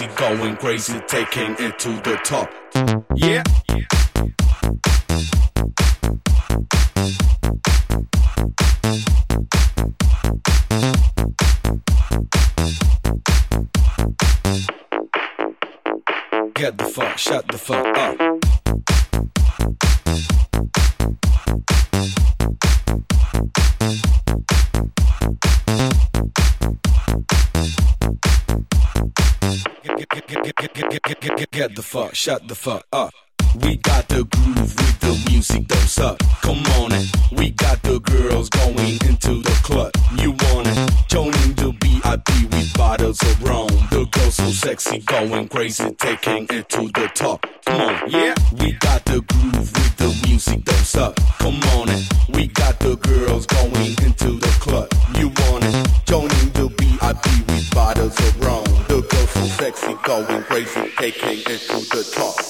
Sexy, going crazy, taking it to the top. Get the fuck, shut the fuck up. We got the groove with the music, don't suck. Come on it. We got the girls going into the club. You want it? Joining the VIP with bottles of rum. The girls so sexy, going crazy, taking it to the top. Come on, yeah. We got the groove with the music, don't suck. Come on it. We got the girls going into the club. You want it? Joining the VIP with bottles of rum. The girls so sexy, going crazy, taking it to the top.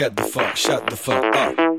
Get the fuck, shut the fuck up.